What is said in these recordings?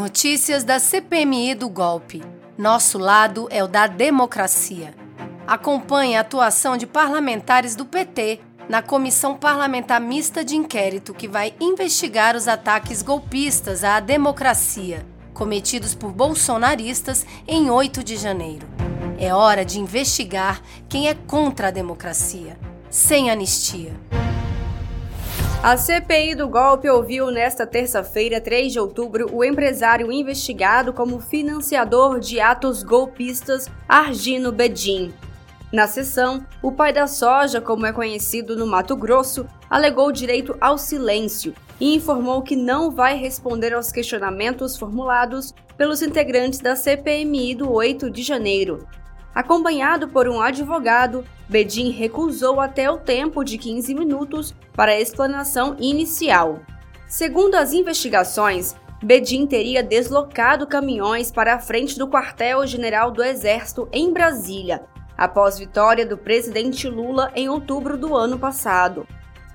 Notícias da CPMI do golpe. Nosso lado é o da democracia. Acompanhe a atuação de parlamentares do PT na Comissão Parlamentar Mista de Inquérito que vai investigar os ataques golpistas à democracia cometidos por bolsonaristas em 8 de janeiro. É hora de investigar quem é contra a democracia, sem anistia. A CPI do golpe ouviu nesta terça-feira, 3 de outubro, o empresário investigado como financiador de atos golpistas Argino Bedin. Na sessão, o pai da soja, como é conhecido no Mato Grosso, alegou direito ao silêncio e informou que não vai responder aos questionamentos formulados pelos integrantes da CPMI do 8 de janeiro, Acompanhado por um advogado, Bedin recusou até o tempo de 15 minutos para a explanação inicial. Segundo as investigações, Bedin teria deslocado caminhões para a frente do quartel-general do Exército em Brasília, após vitória do presidente Lula em outubro do ano passado.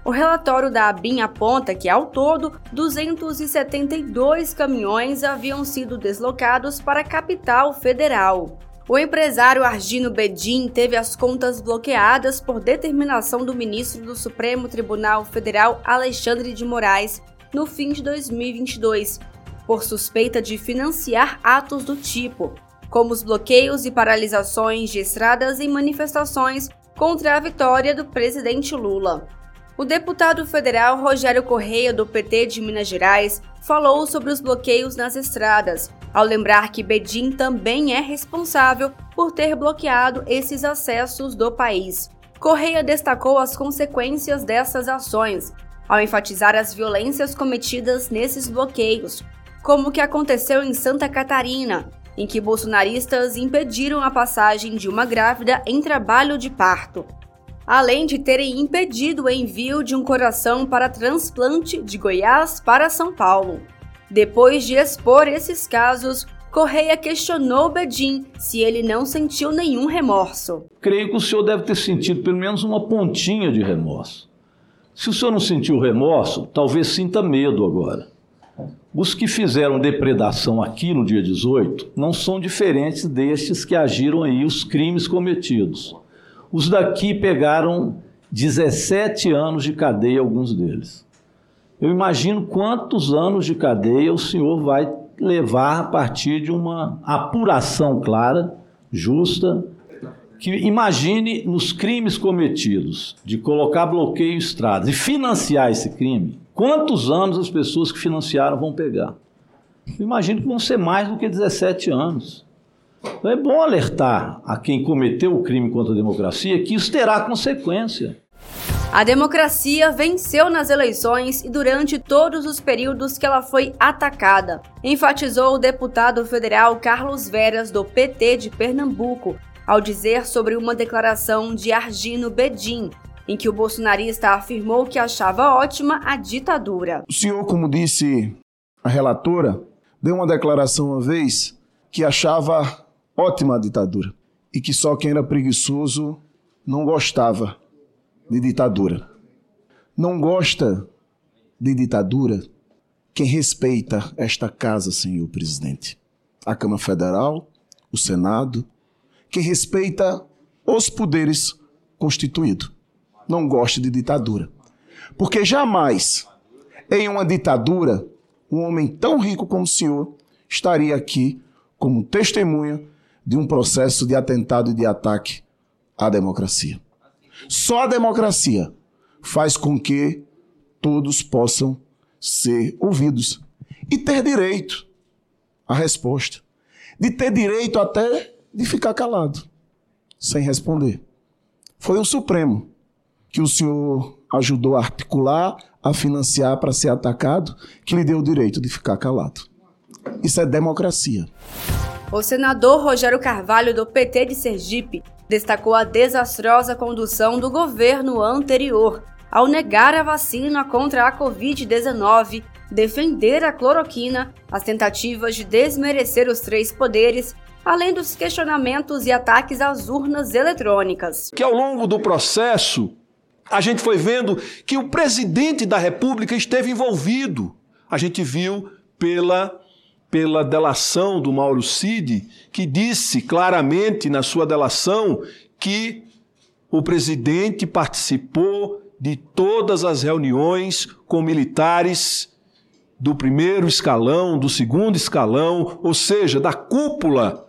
O relatório da ABIN aponta que, ao todo, 272 caminhões haviam sido deslocados para a capital federal. O empresário Argino Bedin teve as contas bloqueadas por determinação do ministro do Supremo Tribunal Federal Alexandre de Moraes no fim de 2022, por suspeita de financiar atos do tipo, como os bloqueios e paralisações de estradas em manifestações contra a vitória do presidente Lula. O deputado federal Rogério Correia, do PT de Minas Gerais, falou sobre os bloqueios nas estradas, ao lembrar que Bedim também é responsável por ter bloqueado esses acessos do país. Correia destacou as consequências dessas ações, ao enfatizar as violências cometidas nesses bloqueios, como o que aconteceu em Santa Catarina, em que bolsonaristas impediram a passagem de uma grávida em trabalho de parto além de terem impedido o envio de um coração para transplante de Goiás para São Paulo. Depois de expor esses casos, Correia questionou Bedin se ele não sentiu nenhum remorso. Creio que o senhor deve ter sentido pelo menos uma pontinha de remorso. Se o senhor não sentiu remorso, talvez sinta medo agora. Os que fizeram depredação aqui no dia 18 não são diferentes destes que agiram aí os crimes cometidos. Os daqui pegaram 17 anos de cadeia, alguns deles. Eu imagino quantos anos de cadeia o senhor vai levar a partir de uma apuração clara, justa, que imagine nos crimes cometidos, de colocar bloqueio em estradas e financiar esse crime, quantos anos as pessoas que financiaram vão pegar? Eu imagino que vão ser mais do que 17 anos. Então é bom alertar a quem cometeu o crime contra a democracia que isso terá consequência. A democracia venceu nas eleições e durante todos os períodos que ela foi atacada, enfatizou o deputado federal Carlos Veras, do PT de Pernambuco, ao dizer sobre uma declaração de Argino Bedin, em que o bolsonarista afirmou que achava ótima a ditadura. O senhor, como disse a relatora, deu uma declaração uma vez que achava ótima ditadura. E que só quem era preguiçoso não gostava de ditadura. Não gosta de ditadura quem respeita esta casa, senhor presidente. A Câmara Federal, o Senado, quem respeita os poderes constituídos. Não gosta de ditadura. Porque jamais, em uma ditadura, um homem tão rico como o senhor estaria aqui como testemunha de um processo de atentado e de ataque à democracia. Só a democracia faz com que todos possam ser ouvidos e ter direito à resposta. De ter direito até de ficar calado, sem responder. Foi o Supremo que o senhor ajudou a articular, a financiar para ser atacado, que lhe deu o direito de ficar calado. Isso é democracia. O senador Rogério Carvalho, do PT de Sergipe, destacou a desastrosa condução do governo anterior ao negar a vacina contra a Covid-19, defender a cloroquina, as tentativas de desmerecer os três poderes, além dos questionamentos e ataques às urnas eletrônicas. Que ao longo do processo, a gente foi vendo que o presidente da República esteve envolvido. A gente viu pela pela delação do Mauro Cid, que disse claramente na sua delação que o presidente participou de todas as reuniões com militares do primeiro escalão, do segundo escalão, ou seja, da cúpula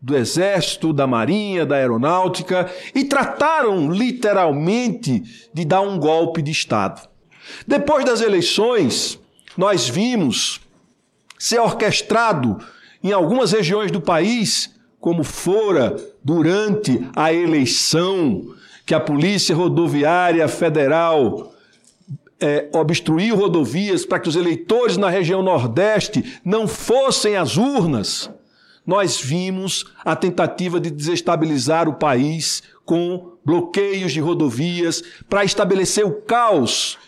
do Exército, da Marinha, da Aeronáutica, e trataram literalmente de dar um golpe de Estado. Depois das eleições, nós vimos ser orquestrado em algumas regiões do país, como fora durante a eleição, que a Polícia Rodoviária Federal é, obstruiu rodovias para que os eleitores na região Nordeste não fossem às urnas, nós vimos a tentativa de desestabilizar o país com bloqueios de rodovias para estabelecer o caos.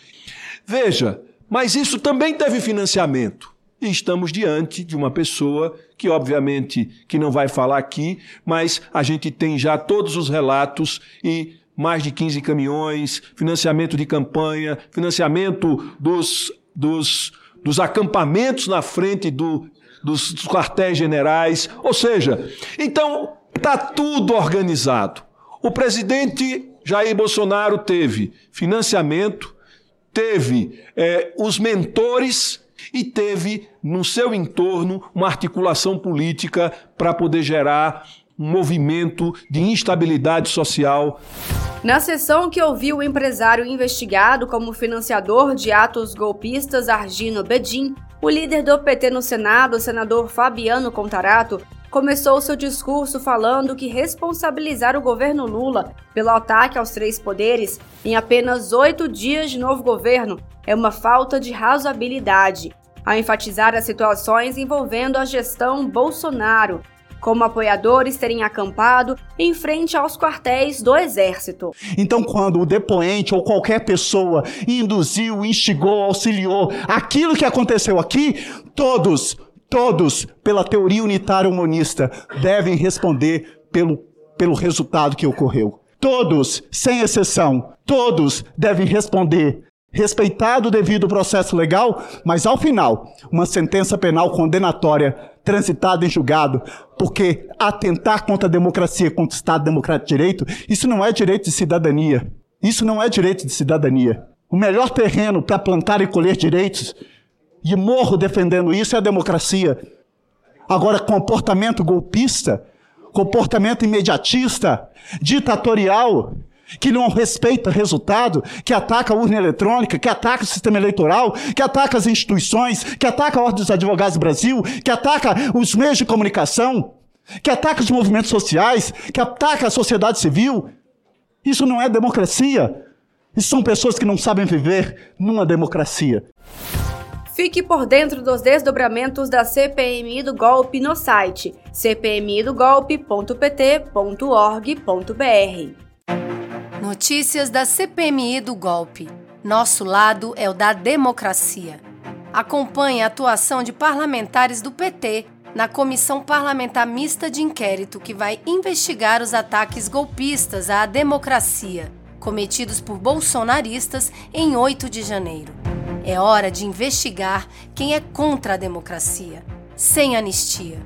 Veja, mas isso também teve financiamento. E estamos diante de uma pessoa que, obviamente, que não vai falar aqui, mas a gente tem já todos os relatos e mais de 15 caminhões, financiamento de campanha, financiamento dos, dos, dos acampamentos na frente do, dos, dos quartéis generais. Ou seja, então está tudo organizado. O presidente Jair Bolsonaro teve financiamento, teve é, os mentores e teve no seu entorno uma articulação política para poder gerar um movimento de instabilidade social. Na sessão que ouviu o empresário investigado como financiador de atos golpistas Argino Bedin, o líder do PT no Senado, o senador Fabiano Contarato, começou seu discurso falando que responsabilizar o governo Lula pelo ataque aos três poderes em apenas oito dias de novo governo é uma falta de razoabilidade, ao enfatizar as situações envolvendo a gestão Bolsonaro, como apoiadores terem acampado em frente aos quartéis do Exército. Então, quando o depoente ou qualquer pessoa induziu, instigou, auxiliou aquilo que aconteceu aqui, todos, todos, pela teoria unitária humanista, devem responder pelo, pelo resultado que ocorreu. Todos, sem exceção, todos devem responder respeitado devido processo legal, mas ao final, uma sentença penal condenatória transitada em julgado, porque atentar contra a democracia, contra o Estado Democrático de Direito, isso não é direito de cidadania. Isso não é direito de cidadania. O melhor terreno para plantar e colher direitos, e morro defendendo isso, é a democracia. Agora, comportamento golpista, comportamento imediatista, ditatorial, que não respeita resultado, que ataca a urna eletrônica, que ataca o sistema eleitoral, que ataca as instituições, que ataca a Ordem dos Advogados do Brasil, que ataca os meios de comunicação, que ataca os movimentos sociais, que ataca a sociedade civil. Isso não é democracia. Isso são pessoas que não sabem viver numa democracia. Fique por dentro dos desdobramentos da CPMI do golpe no site cpmidogolpe.pt.org.br. Notícias da CPMI do golpe. Nosso lado é o da democracia. Acompanhe a atuação de parlamentares do PT na Comissão Parlamentar Mista de Inquérito que vai investigar os ataques golpistas à democracia cometidos por bolsonaristas em 8 de janeiro. É hora de investigar quem é contra a democracia, sem anistia.